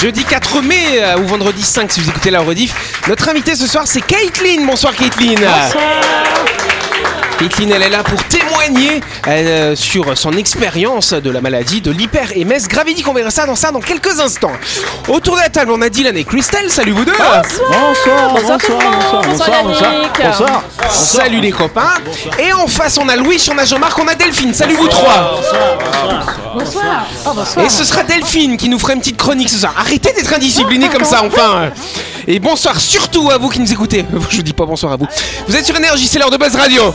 Jeudi 4 mai euh, ou vendredi 5 si vous écoutez la rediff. Notre invité ce soir c'est Caitlin. Bonsoir Caitlin. Caitlin, elle est là pour témoigner euh, sur son expérience de la maladie de l'hyper-MS gravidique. On verra ça dans ça dans quelques instants. Autour de la table, on a Dylan et Christelle. Salut vous deux. Bonsoir, bonsoir, bonsoir, bonsoir, bonsoir, bonsoir. Salut les copains. Et en face, on a Louis, on a Jean-Marc, on a Delphine. Salut vous trois. Bonsoir. Et ce sera Delphine qui nous fera une petite chronique ce soir. Arrêtez d'être indiscipliné comme ça, enfin. Et bonsoir surtout à vous qui nous écoutez. Je vous dis pas bonsoir à vous. Vous êtes sur Énergie, c'est l'heure de Buzz Radio.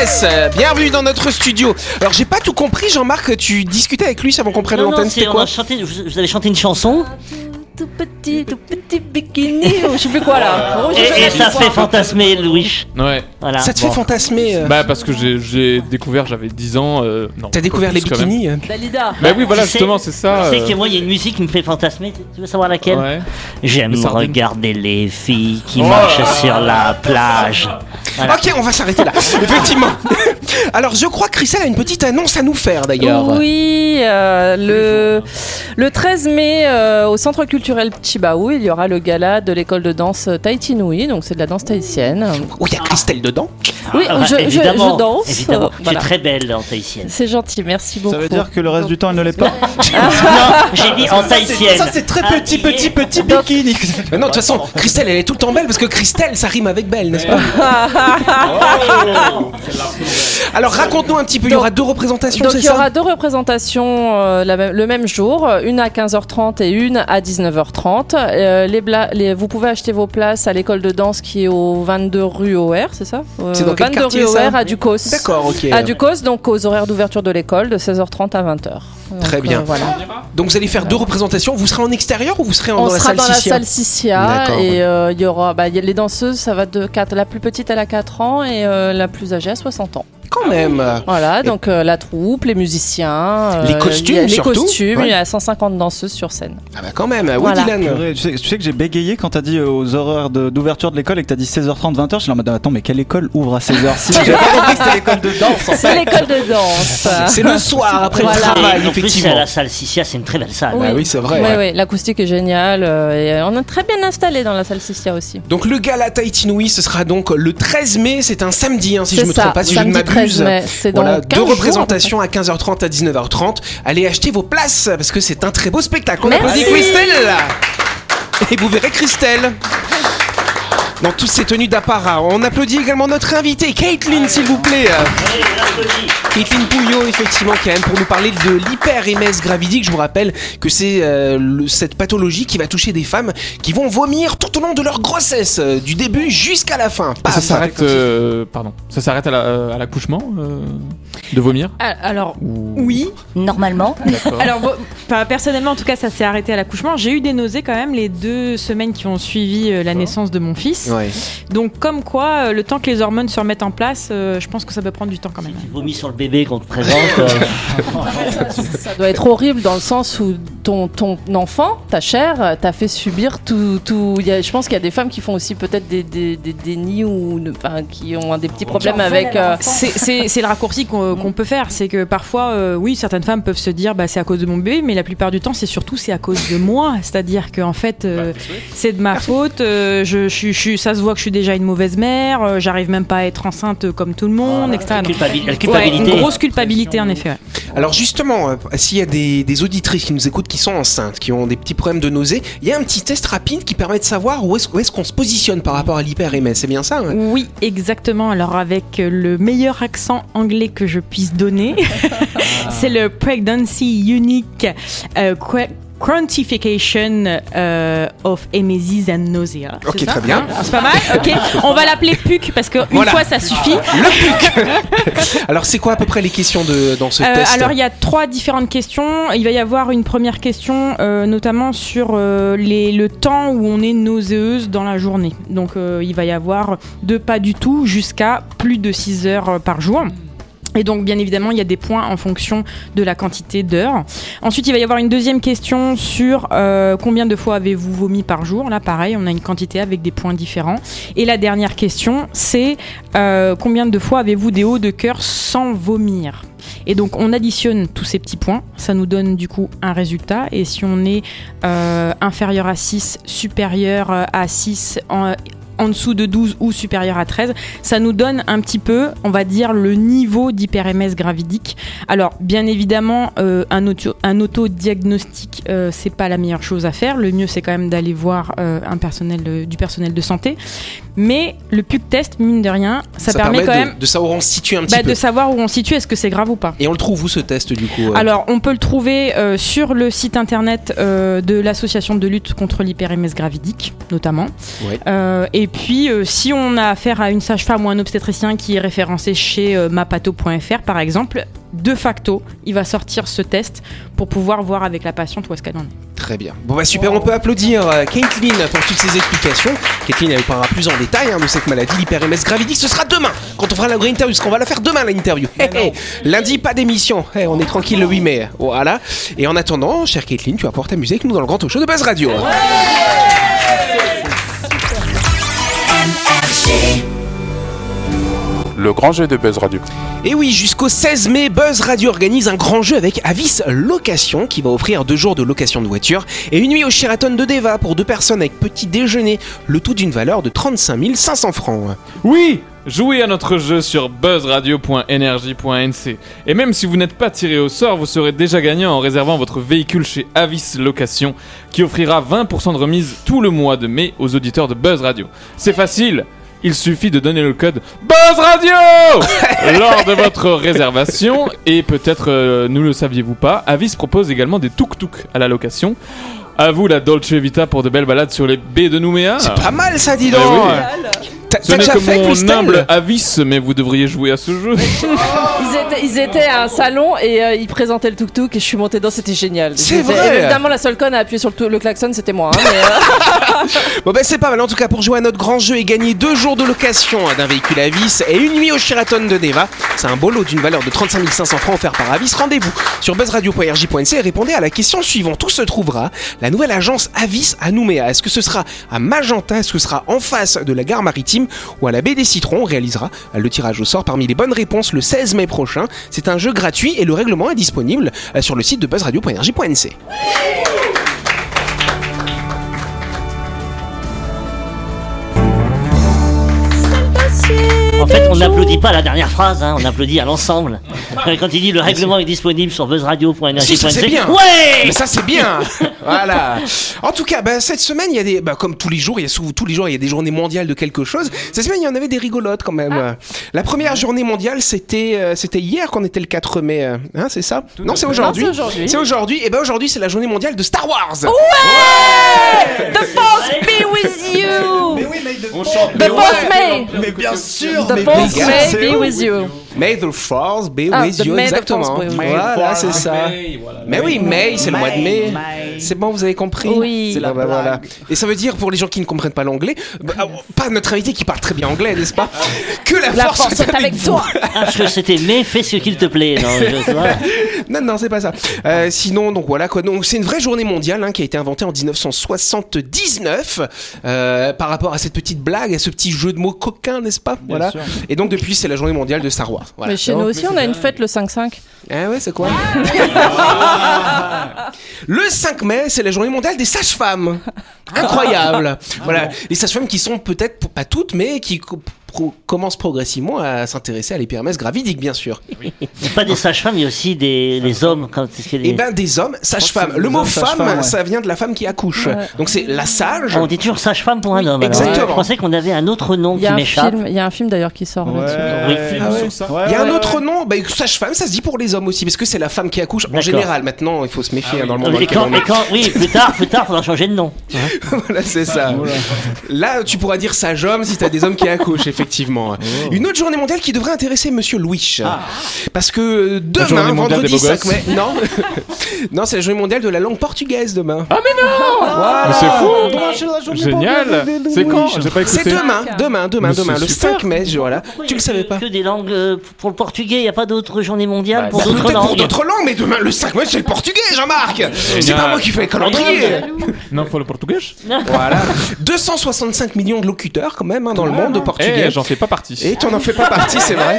Yes Bienvenue dans notre studio. Alors j'ai pas tout compris, Jean-Marc, tu discutais avec lui avant qu'on prenne l'antenne, c'était on quoi a chanté, vous, vous avez chanté une chanson Tout petit, tout petit bikini. ou Je sais plus quoi là. Rouge, et, et ça quoi. fait fantasmer Louis. Ouais. Voilà. Ça te bon. fait fantasmer euh, Bah parce que j'ai- j'ai découvert, j'avais 10 ans. euh, non, T'as découvert les plus quand même. bikinis euh Dalida. Bah oui, voilà, Tu sais- justement, c'est ça. Tu sais euh, que moi, il y a une musique qui me fait fantasmer. Tu- Tu veux savoir laquelle Ouais. J'aime Les sardines. regarder les filles qui Oh. marchent sur la plage. Voilà. Ok, on va s'arrêter là. Effectivement. Alors, je crois que Christelle a une petite annonce à nous faire d'ailleurs. Oui, euh, le, le 13 mai, euh, au Centre culturel Chibaou, il y aura le gala de l'école de danse Tahiti Nui, donc c'est de la danse tahitienne. Oh, il y a Christelle dedans. Oui, Ah, je, je- évidemment, je danse. Évidemment. euh, voilà. Tu es très belle en tahitienne. C'est gentil, merci beaucoup. Ça veut dire que le reste du temps, elle ne l'est pas non, j'ai dit en tahitienne. Ça, c'est très Ah, petit, est- petit, petit bikini. Mais non, de toute façon, Christelle, elle est tout le temps belle parce que Christelle, ça rime avec belle, n'est-ce pas Alors, raconte-nous un petit peu. Il y aura deux représentations, Donc il y aura deux représentations euh, la le même jour, une à 15h30 et une à 19h30. Euh, les bla- les- vous pouvez acheter vos places à l'école de danse qui est au 22 rue OR, c'est ça? Euh, C'est dans quel 22 quartier, rue OR à Ducos. D'accord, ok. À Ducos, donc aux horaires d'ouverture de l'école de 16h30 à 20h. Donc, Très bien. euh, voilà. Donc, vous allez faire deux représentations. Vous serez en extérieur ou vous serez en, On dans la sera salle dans la salle D'accord, et il y aura bah, il y a les danseuses, ça va de 4, la plus petite elle a 4 ans et la plus âgée a 60 ans. Quand même. Voilà, donc euh, la troupe, les musiciens, euh, Les costumes, il y a les surtout. costumes, Ouais. il y a 150 danseuses sur scène. Ah bah quand même. Oui, Voilà. Dylan. Purée, Tu sais, tu sais que j'ai bégayé quand t'as dit aux horaires de- d'ouverture de, l'école et que t'as dit 16h30, 20h. Je suis en mode attends, mais quelle école ouvre à 16h6 J'ai pas compris que c'était l'école de danse en C'est fait. l'école de danse. C'est le soir après Voilà. le Et travail, en plus, c'est effectivement. la salle Sissia, c'est une très belle salle. Bah oui, c'est vrai. Oui, oui, l'acoustique est géniale euh, et on est très bien installé dans la salle Sissia aussi. Donc le gala Tahiti Nui, ce sera donc le 13 mai, c'est un samedi hein, si je C'est me ça, trompe pas, si je ne samedi 13 m'abuse. mai, c'est dans Voilà, 15 deux jours, représentations à 15h30 à 19h30. Allez acheter vos places parce que c'est un très beau spectacle. On Merci. applaudit Christelle Et vous verrez Christelle dans toutes ces tenues d'apparat. On applaudit également notre invité, Caitlin, s'il vous plaît. Caitlin Pouillot, effectivement, qui est pour nous parler de l'hyper-MS gravidique. Je vous rappelle que c'est euh, cette pathologie qui va toucher des femmes qui vont vomir tout au long de leur grossesse, euh, du début jusqu'à la fin. Ça s'arrête, euh, pardon, ça s'arrête à la- à l'accouchement euh, de vomir Ah, Alors, ou... oui. Normalement. Alors, bon, pas- personnellement, en tout cas, ça s'est arrêté à l'accouchement. J'ai eu des nausées quand même les deux semaines qui ont suivi euh, la naissance de mon fils. Ouais. Donc, comme quoi, euh, le temps que les hormones se remettent en place, euh, je pense que ça peut prendre du temps quand même. Tu vomis sur le bébé qu'on te présente. euh, Ça doit être horrible dans le sens où ton, ton enfant, ta chair, t'a fait subir tout. tout il y a, je pense qu'il y a des femmes qui font aussi peut-être des, des, des dénis ou enfin, qui ont des petits problèmes avec. euh, c'est le raccourci qu'on qu'on peut faire. C'est que parfois, euh, oui, certaines femmes peuvent se dire bah, c'est à cause de mon bébé, mais la plupart du temps, c'est surtout c'est à cause de moi. C'est-à-dire qu'en fait, euh, c'est de ma faute. euh, je, ça se voit que je suis déjà une mauvaise mère. J'arrive même pas à être enceinte comme tout le monde, etc. la ouais, une grosse culpabilité en effet. ouais. Alors justement, euh, s'il y a des, des auditrices qui nous écoutent qui sont enceintes, qui ont des petits problèmes de nausée, il y a un petit test rapide qui permet de savoir où est-ce qu'on se positionne par rapport à l'hyper-MS. C'est bien ça hein? Oui, exactement. Alors avec euh, le meilleur accent anglais que je puisse donner, c'est le Pregnancy Unique euh, quantification euh, of emesis and nausea. Ok, ça très bien. Hein C'est pas mal. Ok. On va l'appeler PUC parce qu'une Voilà. fois ça suffit. Alors, c'est quoi à peu près les questions de, dans ce Euh, test alors il y a trois différentes questions. Il va y avoir une première question euh, notamment sur euh, les, le temps où on est nauséeuse dans la journée. Donc il va y avoir de pas du tout jusqu'à plus de 6 heures par jour. Et donc, bien évidemment, il y a des points en fonction de la quantité d'heures. Ensuite, il va y avoir une deuxième question sur euh, combien de fois avez-vous vomi par jour? Là, pareil, on a une quantité avec des points différents. Et la dernière question, c'est euh, combien de fois avez-vous des hauts de cœur sans vomir? Et donc on additionne tous ces petits points, ça nous donne du coup un résultat. Et si on est euh, inférieur à 6, supérieur à 6, en, en dessous de 12 ou supérieur à 13, ça nous donne un petit peu, on va dire, le niveau d'hyper-MS gravidique. Alors, bien évidemment, euh, un, auto, un autodiagnostic, euh, c'est pas la meilleure chose à faire. Le mieux, c'est quand même d'aller voir euh, du personnel de santé. Mais le PUC test, mine de rien, ça, permet, quand de, même de savoir où on se situe un petit bah, peu. de savoir où on se situe, est-ce que c'est grave ou pas. Et on le trouve où ce test du coup euh? Alors, on peut le trouver euh, sur le site internet euh, de l'association de lutte contre l'hyper-MS gravidique, notamment. Ouais. Et puis, si on a affaire à une sage-femme ou un obstétricien qui est référencé chez mapato.fr, par exemple, de facto, il va sortir ce test pour pouvoir voir avec la patiente où est-ce qu'elle en est. Très bien. Bon bah super, on peut applaudir euh, Caitlin pour toutes ces explications. Caitlin elle parlera plus en détail hein, de cette maladie, l'hyper-MS gravidique. Ce sera demain quand on fera la vraie interview, parce qu'on va la faire demain l'interview. Hey, hey. Lundi pas d'émission, Hey, on est tranquille le 8 mai. Voilà. Et en attendant, chère Caitlin, tu vas pouvoir t'amuser avec nous dans le grand talk show de Buzz Radio. Le grand jeu de Buzz Radio. Et oui, jusqu'au 16 mai, Buzz Radio organise un grand jeu avec Avis Location qui va offrir deux jours de location de voiture et une nuit au Sheraton de Deva pour deux personnes avec petit déjeuner, le tout d'une valeur de 35 500 francs. Oui Jouez à notre jeu sur buzzradio.energie.nc. Et même si vous n'êtes pas tiré au sort, vous serez déjà gagnant en réservant votre véhicule chez Avis Location, qui offrira 20% de remise tout le mois de mai aux auditeurs de Buzz Radio. C'est facile il suffit de donner le code Buzz Radio lors de votre réservation et peut-être euh, ne le saviez-vous pas, Avis propose également des tuk-tuk à la location. À vous la Dolce Vita pour de belles balades sur les baies de Nouméa. C'est pas mal ça, dis Eh donc oui. T'as Ce t'as n'est déjà que fait, mon Christelle humble avis, mais vous devriez jouer à ce jeu. Ils étaient, ils étaient à un salon et euh, ils présentaient le tuk-tuk et je suis montée dedans, c'était génial. C'est vrai. Évidemment, la seule conne à appuyer sur le, klaxon, c'était moi. hein, mais, euh, Bon ben c'est pas mal en tout cas pour jouer à notre grand jeu et gagner deux jours de location d'un véhicule Avis et une nuit au Sheraton de Deva. C'est un beau lot d'une valeur de 35 500 francs offert par Avis. Rendez-vous sur buzzradio.rj.nc et répondez à la question suivante. Où se trouvera la nouvelle agence Avis à Nouméa? Est-ce que ce sera à Magenta? Est-ce que ce sera en face de la gare maritime? Ou à la baie des Citrons? On réalisera le tirage au sort parmi les bonnes réponses le 16 mai prochain. C'est un jeu gratuit et le règlement est disponible euh, sur le site de buzzradio.rj.nc. En fait, on n'applaudit pas la dernière phrase, hein, on applaudit à l'ensemble. Quand il dit le règlement est disponible sur buzzradio.energie.nc. Si, ça c'est bien. Ouais Mais ça c'est bien. voilà. En tout cas, bah, cette semaine, il y a des, bah, comme tous les jours, il y a souvent tous les jours, il y a des journées mondiales de quelque chose. Cette semaine, il y en avait des rigolotes quand même. La première journée mondiale, c'était, euh, c'était hier qu'on était le 4 mai. euh, Hein, c'est ça? Non, c'est aujourd'hui. Non, c'est aujourd'hui. C'est aujourd'hui. Et ben aujourd'hui, c'est la journée mondiale de Star Wars. The force be with you! On chante. The force may! Mais bien sûr The mais force bien may sûr. be with you. May the Force be Ah, with the you. The Exactement. Voilà, c'est ça. Mais oui, May, c'est le mois de mai. May. C'est bon, vous avez compris Oui. C'est la Ah bah blague. voilà. Et ça veut dire pour les gens qui ne comprennent pas l'anglais, bah, ah, pas notre invité qui parle très bien anglais, n'est-ce pas Que la, La force, force est avec toi! Ah, parce que c'était mais fais ce qu'il te plaît. Non, je-. Non, non, c'est pas ça. Euh, sinon, donc voilà quoi. Donc c'est une vraie journée mondiale hein, qui a été inventée en 1979 euh, par rapport à cette petite blague, à ce petit jeu de mots coquin, n'est-ce pas? Voilà. sûr. Et donc depuis, c'est la journée mondiale de Star Wars. Voilà. Mais chez nous aussi, on a une fête le 5-5. Ah ouais, c'est quoi? Le 5 mai, c'est la journée mondiale des sages-femmes. Incroyable. voilà, les sages-femmes qui sont peut-être pas toutes, mais qui pro- commencent progressivement à s'intéresser à l'hypermès gravidique, bien sûr. Pas des sages-femmes, il y a aussi des les hommes. Quand, des- Et ben des hommes, sage-femme. c'est Le des mot hommes femme, ouais. ça vient de la femme qui accouche. Ouais. Donc c'est la sage. Ah, on dit toujours sage-femme pour un homme. Exactement. Je pensais qu'on avait un autre nom Il y, a qui un m'échappe. film, il y a un film d'ailleurs qui sort là-dessus. Oui. Ah ouais. Ouais, Il y a un autre nom, bah, sage-femme, ça se dit pour les hommes aussi, parce que c'est la femme qui accouche. En général, maintenant, il faut se méfier hein, dans le monde lequel quand, et quand- oui, plus tard, plus tard, faudra changer de nom. voilà, c'est ça. Là, tu pourras dire sage-homme si t'as des hommes qui accouchent, effectivement. Une autre journée mondiale qui devrait intéresser Monsieur Louis. Parce que demain, vendredi des beaux 5 gosses. mai. Non, non c'est la journée mondiale de la langue portugaise demain. Mais c'est fou Génial C'est quand c'est demain, demain, demain, Mais demain, le super. 5 mai, je- voilà. Pourquoi Tu le savais pas Que des langues euh, pour le portugais, il n'y a pas d'autres journées mondiales pour Bah, d'autres Peut-être pour langues. d'autres langues, mais demain, le 5 mai, c'est le portugais, Jean-Marc C'est pas moi qui fais le calendrier Non, faut le portugais Voilà. 265 millions de locuteurs, quand même, hein, dans le monde de portugais. Eh, j'en fais pas partie. Et tu n'en fais pas partie, c'est vrai.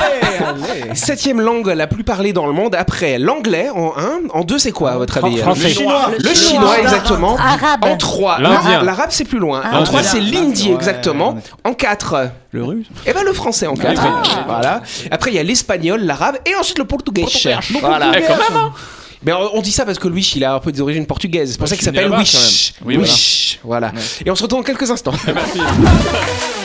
Septième langue la plus parlée dans le monde après l'anglais en 1. En 2, c'est quoi à votre avis Français. Le chinois. Le chinois, exactement. Arabe. En 3, L'indien. l'arabe c'est plus loin. Ah, en 3, l'indien. c'est l'hindi, exactement. on En 4, Le russe. et ben le français en 4. Voilà. Après, il y a l'espagnol, l'arabe et ensuite le portugais. Voilà. Eh, quand même, hein. Mais on dit ça parce que Louis, il a un peu des origines portugaises. C'est pour ça qu'il s'appelle même. Oui, Wish. Voilà. Et on se retrouve dans quelques instants.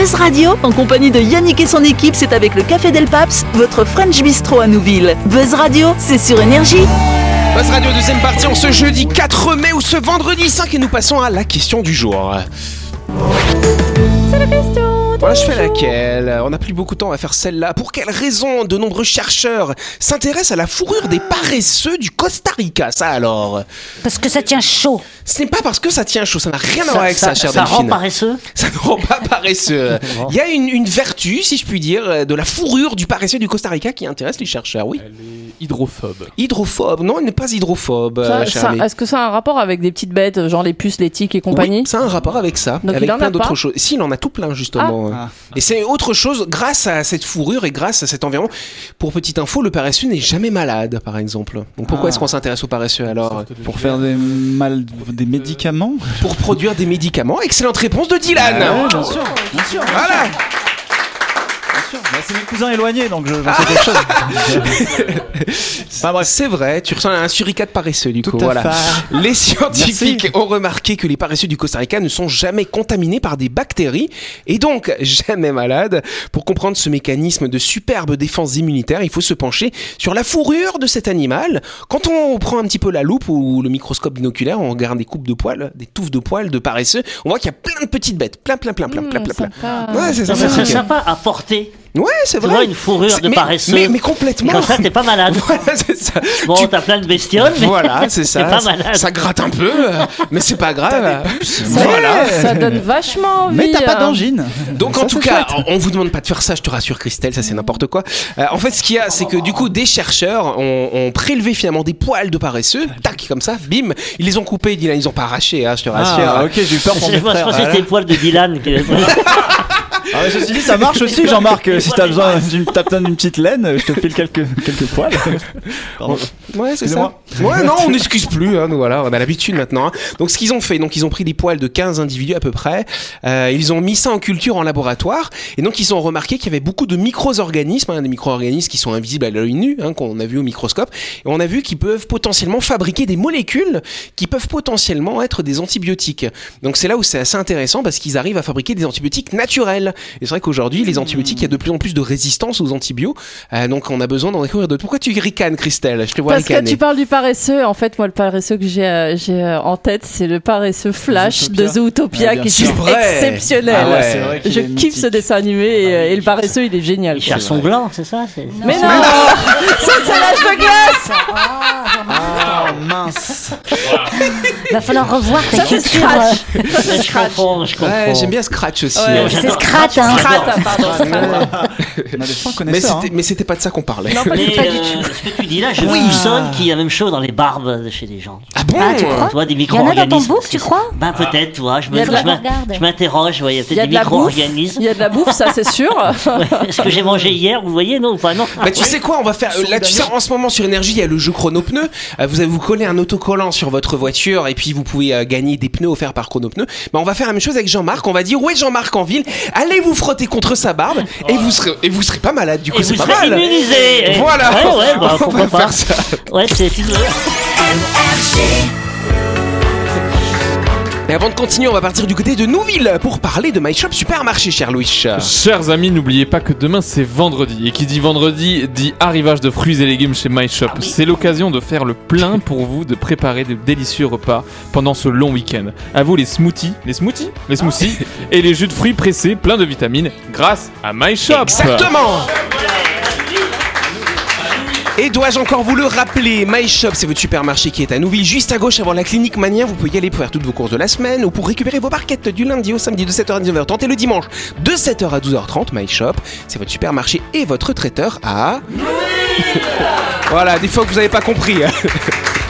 Buzz Radio, en compagnie de Yannick et son équipe, c'est avec le Café Del Paps, votre French Bistro à Nouville. Buzz Radio, c'est sur Énergie. Buzz Radio, deuxième partie, en ce jeudi 4 mai ou ce vendredi 5 et nous passons à la question du jour. Voilà, je fais laquelle? On n'a plus beaucoup de temps à faire celle-là. Pour quelle raison de nombreux chercheurs s'intéressent à la fourrure des paresseux du Costa Rica Ça alors? Parce que ça tient chaud. Ce n'est pas parce que ça tient chaud, ça n'a rien à voir avec ça, chère ça rend paresseux. Ça ne rend pas paresseux. Il y a une, une vertu, si je puis dire, de la fourrure du paresseux du Costa Rica qui intéresse les chercheurs, oui. Elle est hydrophobe. Hydrophobe, non, elle n'est pas hydrophobe, Ça- euh, ça-. Est-ce que ça a un rapport avec des petites bêtes, genre les puces, les tiques et compagnie Oui, ça a un rapport avec ça, Donc avec il en a plein d'autres choses. Si, il en a tout plein justement. Ah. Et c'est autre chose grâce à cette fourrure et grâce à cet environnement. Pour petite info, le paresseux n'est jamais malade, par exemple. Donc pourquoi Ah. est-ce qu'on s'intéresse au paresseux alors Pour faire des, mal, des médicaments Pour produire des médicaments. Excellente réponse de Dylan. Ouais, bien sûr, bien sûr. bien Voilà. sûr. Bah, c'est mes cousins éloignés, donc je- j'en sais quelque chose. Enfin, bref. C'est vrai, tu ressens un suricate paresseux du Tout coup. à voilà. fait. Les scientifiques ont remarqué que les paresseux du Costa Rica ne sont jamais contaminés par des bactéries et donc jamais malades. Pour comprendre ce mécanisme de superbe défense immunitaire, il faut se pencher sur la fourrure de cet animal. Quand on prend un petit peu la loupe ou le microscope binoculaire, on regarde des coupes de poils, des touffes de poils de paresseux, on voit qu'il y a plein de petites bêtes, plein plein plein plein plein Mmh, plein. plein. sympa. Ouais, c'est Ça ça. serait sympa à porter. Ouais, c'est Tu vrai. vois, une fourrure de mais- paresseux. Mais, mais complètement. Comme ça, t'es pas malade. Voilà, c'est ça. Bon, Tu- t'as plein de bestioles, mais Voilà, c'est ça. t'es pas malade. Ça gratte un peu, euh, mais c'est pas grave. Voilà. Ça donne vachement envie. Mais t'as pas hein. d'angine. Donc Ça, en tout cas, chouette. on vous demande pas de faire ça, je te rassure Christelle, ça c'est n'importe quoi. Euh, en fait, ce qu'il y a, c'est que du coup, des chercheurs ont, ont prélevé finalement des poils de paresseux, tac, comme ça, bim, ils les ont coupés, Dylan, ils ont pas arraché, hein, je te rassure. Ah, ok, j'ai eu peur pour Je mes pensais que c'était le poil de Dylan. Ah, mais ceci dit, ça marche aussi, Jean-Marc. euh, Si t'as besoin d'une t'as besoin d'une petite laine, je te file quelques, quelques poils. Pardon. Ouais, c'est ça. Ouais, non, on n'excuse plus, hein, nous voilà, on a l'habitude maintenant. hein. Donc ce qu'ils ont fait, donc ils ont pris des poils de 15 individus à peu près, euh, ils ont mis ça en culture en laboratoire, et donc ils ont remarqué qu'il y avait beaucoup de micro-organismes, hein, des micro-organismes qui sont invisibles à l'œil nu, hein, qu'on a vu au microscope, et on a vu qu'ils peuvent potentiellement fabriquer des molécules qui peuvent potentiellement être des antibiotiques. Donc c'est là où c'est assez intéressant parce qu'ils arrivent à fabriquer des antibiotiques naturels. Et c'est vrai qu'aujourd'hui, les antibiotiques, il y a de plus en plus de résistance aux antibiotiques, euh, donc on a besoin d'en découvrir d'autres. Pourquoi tu ricanes, Christelle? Je te vois Parce que ricaner. tu parles du paresseux, en fait, moi, le paresseux que j'ai euh, euh, en tête, c'est le paresseux Flash de Zootopia bien qui est exceptionnel. Ah ouais, vrai Je est kiffe mythique. ce dessin animé et, euh, et le paresseux, il est génial. Il cherche son gland, c'est ça Mais non Ça, c'est l'âge de glace mince. Va falloir revoir ta Ça, c'est culture. Scratch. euh, Ça, c'est Je Scratch. comprends, je comprends. Ouais, j'aime bien Scratch aussi. Ouais, hein. C'est hein. Ah, pardon. On a des fins Mais connaisseurs. c'était, mais c'était pas de ça qu'on parlait. Non, pas du Mais tout. Pas du euh, tout. ce que tu dis là, je Oui. soupçonne qu'il y a la même chose dans les barbes de chez les gens. Ah bon Ah, tu crois Tu vois, des Il y en a dans ton micro-organismes. bouc, tu crois Ben peut-être, tu vois, je Il y me, a de la- je me- Regarde. je m'interroge, ouais, il y a Il y peut-être a des de la bouffe. micro-organismes. Il y a de la bouffe, ça c'est sûr. Ouais, Est-ce que j'ai mangé hier, vous voyez, non ou pas non Bah tu sais quoi, on va faire euh, là tu sais en ce moment sur énergie il y a le jeu chrono pneu. Euh, vous vous coller un autocollant sur votre voiture et puis vous pouvez euh, gagner des pneus offerts par chrono pneu. Bah on va faire la même chose avec Jean-Marc, on va dire ouais Jean-Marc en ville, allez vous frotter contre sa barbe et vous serez et vous serez pas malade du coup Et c'est vous pas serez mal. immunisé. Voilà. Ouais, ouais, bah, on pourquoi va pas. faire ça. Ouais, c'est Et avant de continuer, on va partir du côté de Nouville pour parler de My Shop Supermarché, cher Louis. Chers amis, n'oubliez pas que demain c'est vendredi. Et qui dit vendredi dit arrivage de fruits et légumes chez My Shop. C'est l'occasion de faire le plein pour vous, de préparer de délicieux repas pendant ce long week-end. À vous les smoothies, les smoothies, les smoothies et les jus de fruits pressés pleins de vitamines grâce à My Shop. Exactement et dois-je encore vous le rappeler, My Shop, c'est votre supermarché qui est à Nouville, juste à gauche avant la clinique Mania. Vous pouvez y aller pour faire toutes vos courses de la semaine ou pour récupérer vos barquettes du lundi au samedi de 7h à 19h30 et le dimanche de 7h à 12h30. My Shop, c'est votre supermarché et votre traiteur à. voilà, des fois que vous n'avez pas compris.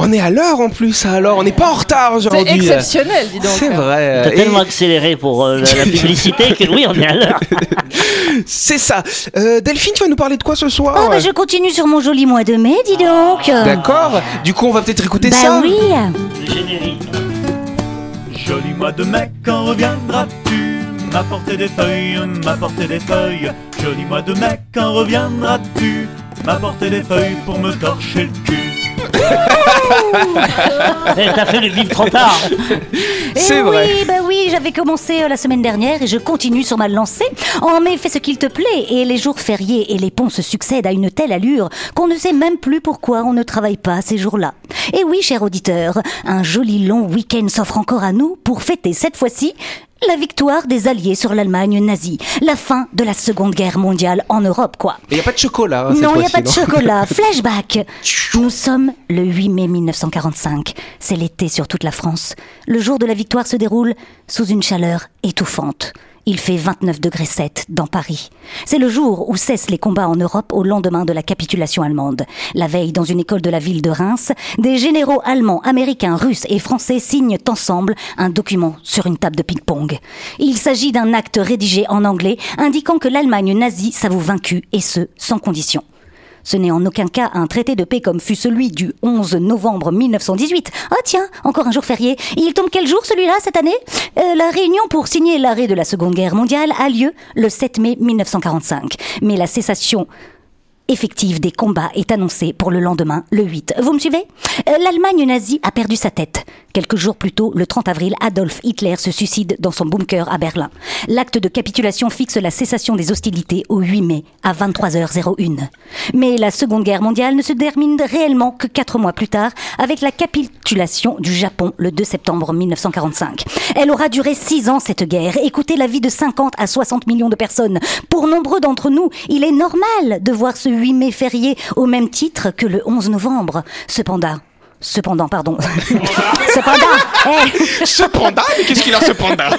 On est à l'heure en plus, alors on n'est pas en retard C'est aujourd'hui. exceptionnel, dis donc. C'est vrai. T'as tellement accéléré pour euh, la, la publicité que oui, on est à l'heure. C'est ça. Euh, Delphine, tu vas nous parler de quoi ce soir Oh, bah je continue sur mon joli mois de mai, dis donc. D'accord. Du coup, on va peut-être écouter Bah ça. oui. Le générique. Joli mois de mai, quand reviendras-tu? M'apporter des feuilles, m'apporter des feuilles. Joli mois de mai, quand reviendras-tu? M'apporter des feuilles pour me torcher le cul. Eh, T'as fait le vivre trop tard. Eh C'est oui, vrai. bah oui, j'avais commencé euh, la semaine dernière et je continue sur ma lancée. En mai, fais ce qu'il te plaît et les jours fériés et les ponts se succèdent à une telle allure qu'on ne sait même plus pourquoi on ne travaille pas ces jours-là. Et oui, cher auditeur, un joli long week-end s'offre encore à nous pour fêter cette fois-ci la victoire des Alliés sur l'Allemagne nazie, la fin de la Seconde Guerre mondiale en Europe, quoi. Il n'y a pas de chocolat. hein, Non, il n'y a pas de chocolat. Flashback. Nous sommes le 8 mai 1945. C'est l'été sur toute la France. Le jour de la victoire se déroule sous une chaleur étouffante. Il fait 29 degrés 7 dans Paris. C'est le jour où cessent les combats en Europe au lendemain de la capitulation allemande. La veille, dans une école de la ville de Reims, des généraux allemands, américains, russes et français signent ensemble un document sur une table de ping-pong. Il s'agit d'un acte rédigé en anglais indiquant que l'Allemagne nazie s'avoue vaincue et ce, sans condition. Ce n'est en aucun cas un traité de paix comme fut celui du 11 novembre 1918. Ah tiens, encore un jour férié. Il tombe quel jour celui-là cette année? Euh, La réunion pour signer l'arrêt de la Seconde Guerre mondiale a lieu le 7 mai 1945. Mais la cessation effective des combats est annoncée pour le lendemain, le 8. Vous me suivez? Euh, L'Allemagne nazie a perdu sa tête. Quelques jours plus tôt, le 30 avril, Adolf Hitler se suicide dans son bunker à Berlin. L'acte de capitulation fixe la cessation des hostilités au 8 mai à 23h01. Mais la Seconde Guerre mondiale ne se termine réellement que quatre mois plus tard avec la capitulation du Japon le 2 septembre 1945. Elle aura duré six ans cette guerre et la vie de 50 à 60 millions de personnes. Pour nombreux d'entre nous, il est normal de voir ce 8 mai férié au même titre que le 11 novembre. Cependant, Cependant, pardon. Cependant, eh, Cependant, mais qu'est-ce qu'il a cependant?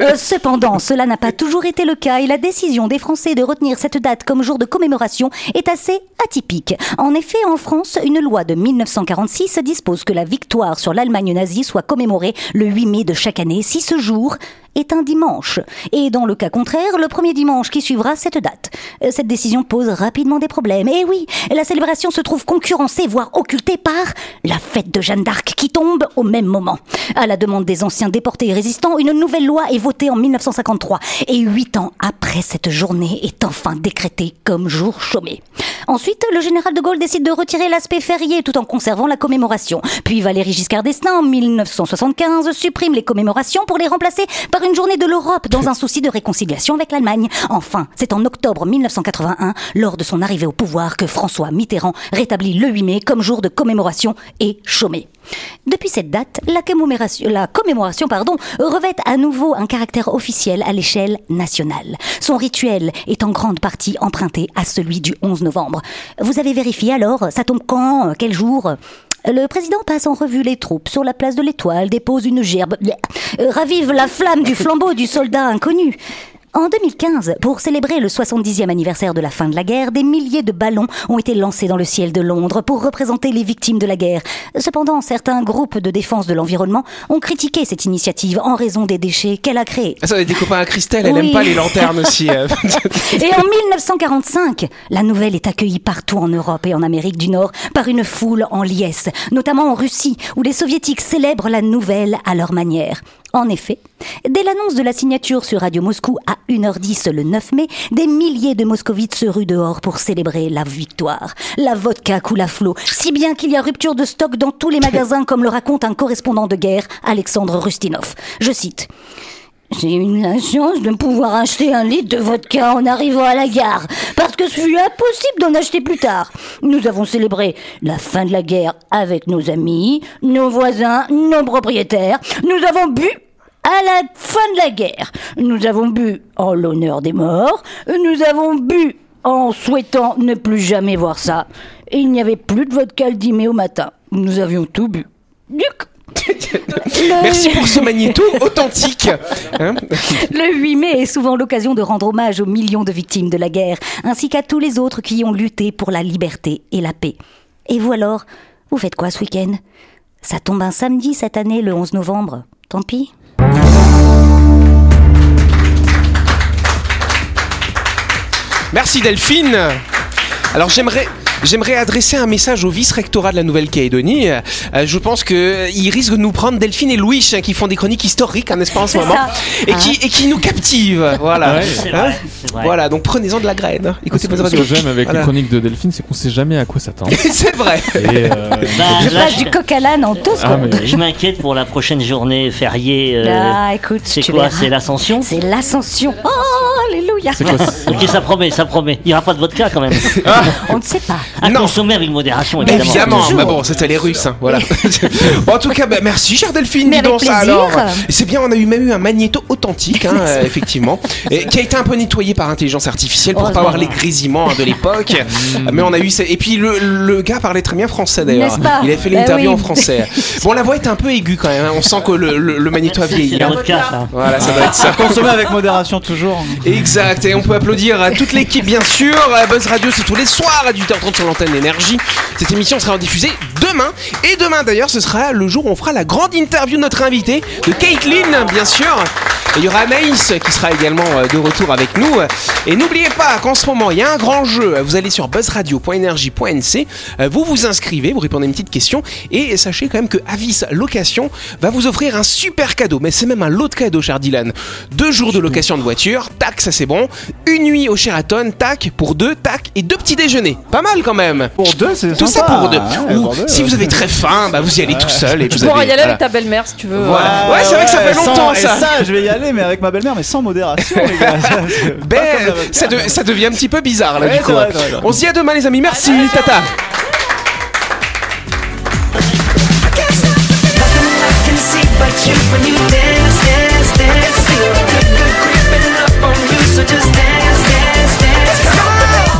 Euh, cependant, cela n'a pas toujours été le cas et la décision des Français de retenir cette date comme jour de commémoration est assez atypique. En effet, en France, une loi de 1946 dispose que la victoire sur l'Allemagne nazie soit commémorée le 8 mai de chaque année si ce jour est un dimanche. Et dans le cas contraire, le premier dimanche qui suivra cette date. Euh, Cette décision pose rapidement des problèmes. Et oui, la célébration se trouve concurrencée, voire occultée par la fête de Jeanne d'Arc qui tombe au même moment. À la demande des anciens déportés et résistants, une nouvelle loi est votée en 1953. Et huit ans après cette journée est enfin décrétée comme jour chômé. Ensuite, le général de Gaulle décide de retirer l'aspect férié tout en conservant la commémoration. Puis Valéry Giscard d'Estaing, en 1975, supprime les commémorations pour les remplacer par une journée de l'Europe dans un souci de réconciliation avec l'Allemagne. Enfin, c'est en octobre 1981, lors de son arrivée au pouvoir, que François Mitterrand rétablit le 8 mai comme jour de commémoration et chômé. Depuis cette date, la commémoration, pardon, revêt à nouveau un caractère officiel à l'échelle nationale. Son rituel est en grande partie emprunté à celui du 11 novembre. Vous avez vérifié alors Ça tombe quand Quel jour? Le président passe en revue les troupes sur la place de l'Étoile, dépose une gerbe, ravive la flamme du flambeau du soldat inconnu. En 2015, pour célébrer le 70e anniversaire de la fin de la guerre, des milliers de ballons ont été lancés dans le ciel de Londres pour représenter les victimes de la guerre. Cependant, certains groupes de défense de l'environnement ont critiqué cette initiative en raison des déchets qu'elle a créés. Ah, ça, des copains à Christelle, elle Oui. aime pas les lanternes aussi. euh. Et en 1945, la nouvelle est accueillie partout en Europe et en Amérique du Nord par une foule en liesse, notamment en Russie, où les soviétiques célèbrent la nouvelle à leur manière. En effet, dès l'annonce de la signature sur Radio Moscou à 1h10 le 9 mai, des milliers de moscovites se ruent dehors pour célébrer la victoire. La vodka coule à flot, si bien qu'il y a rupture de stock dans tous les magasins, comme le raconte un correspondant de guerre, Alexandre Rustinov. Je cite. J'ai eu la chance de pouvoir acheter un litre de vodka en arrivant à la gare, parce que ce fut impossible d'en acheter plus tard. Nous avons célébré la fin de la guerre avec nos amis, nos voisins, nos propriétaires. Nous avons bu à la fin de la guerre. Nous avons bu en l'honneur des morts. Nous avons bu en souhaitant ne plus jamais voir ça. Et il n'y avait plus de vodka le 10 mai au matin. Nous avions tout bu. Duc. Merci pour ce magnéto authentique. Hein Le 8 mai est souvent l'occasion de rendre hommage aux millions de victimes de la guerre, ainsi qu'à tous les autres qui ont lutté pour la liberté et la paix. Et vous alors, vous faites quoi ce week-end? Ça tombe un samedi cette année, le 11 novembre? Tant pis. Merci Delphine. Alors j'aimerais. J'aimerais adresser un message au vice-rectorat de la Nouvelle-Calédonie. Euh, je pense qu'ils risquent de nous prendre Delphine et Louis, hein, qui font des chroniques historiques, hein, n'est-ce pas, en ce moment ça. et, qui, et qui nous captivent. Voilà. Ouais. C'est Hein vrai, c'est vrai. Voilà, donc prenez-en de la graine. Écoutez Ce Buzz que j'aime avec Voilà. les chroniques de Delphine, c'est qu'on sait jamais à quoi s'attendre. C'est vrai. Et, euh, Bah, Je passe du coq à l'âne en deux Ah, Je m'inquiète pour la prochaine journée fériée. euh, Ah, écoute, c'est quoi. C'est l'ascension? C'est l'ascension. Oh, alléluia. quoi Ok, ça promet, ça promet. Il n'y aura pas de vodka quand même. On ne sait pas. À Non. consommer avec modération, évidemment. bah bon, c'était les Russes, hein, voilà. Bon, en tout cas, bah, merci, chère Delphine, Mais dis donc ça alors. C'est bien, on a eu même eu un magnéto authentique, hein, euh, effectivement, et, qui a été un peu nettoyé par intelligence artificielle pour pas Heureusement. avoir les grésillements hein, de l'époque. Mais on a eu, ça- et puis le, le gars parlait très bien français d'ailleurs. Pas Il avait fait Bah l'interview oui. en français. Bon, la voix est un peu aiguë quand même. hein, On sent que le, le- le magnéto a vieilli. la hein. vodka, ça. Voilà, ça doit être ça. Consommer avec modération toujours. Exact, on peut applaudir à toute l'équipe bien sûr. Buzz Radio, c'est tous les soirs à 18h30 sur l'antenne d'énergie. Cette émission sera diffusée demain. Et demain d'ailleurs, ce sera le jour où on fera la grande interview de notre invité, de Caitlin, bien sûr. Il y aura Anaïs qui sera également euh, de retour avec nous. Et n'oubliez pas qu'en ce moment, il y a un grand jeu. Vous allez sur buzzradio.energie.nc, euh, vous vous inscrivez, vous répondez à une petite question. Et sachez quand même que Avis Location va vous offrir un super cadeau. Mais c'est même un lot de cadeaux, cher Dylan. Deux jours de location de voiture, tac, ça c'est bon. Une nuit au Sheraton, tac, pour deux, tac, et deux petits déjeuners. Pas mal quand même. Pour deux, c'est Tout ça pour deux. Ouais, Ou pour deux, si ouais. vous avez très faim, bah vous y allez tout seul. Et Tu vous pourras avez- y aller voilà. avec ta belle-mère si tu veux. Voilà. Ouais, c'est vrai que ça fait sans- longtemps, ça. ça, je vais y aller, mais avec ma belle-mère, mais sans modération, les gars. Ben, ça, de- ça devient un petit peu bizarre là Ouais, du coup. vrai, vrai. On se dit à demain les amis, merci, tata.